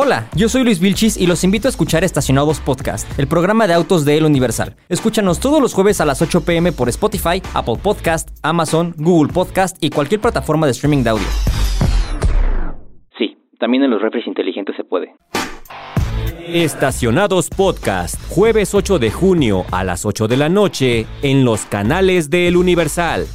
Hola, yo soy Luis Vilchis y los invito a escuchar Estacionados Podcast, el programa de autos de El Universal. Escúchanos todos los jueves a las 8 pm por Spotify, Apple Podcast, Amazon, Google Podcast y cualquier plataforma de streaming de audio. Sí, también en los refres inteligentes se puede. Estacionados Podcast, jueves 8 de junio a las 8 de la noche en los canales de El Universal.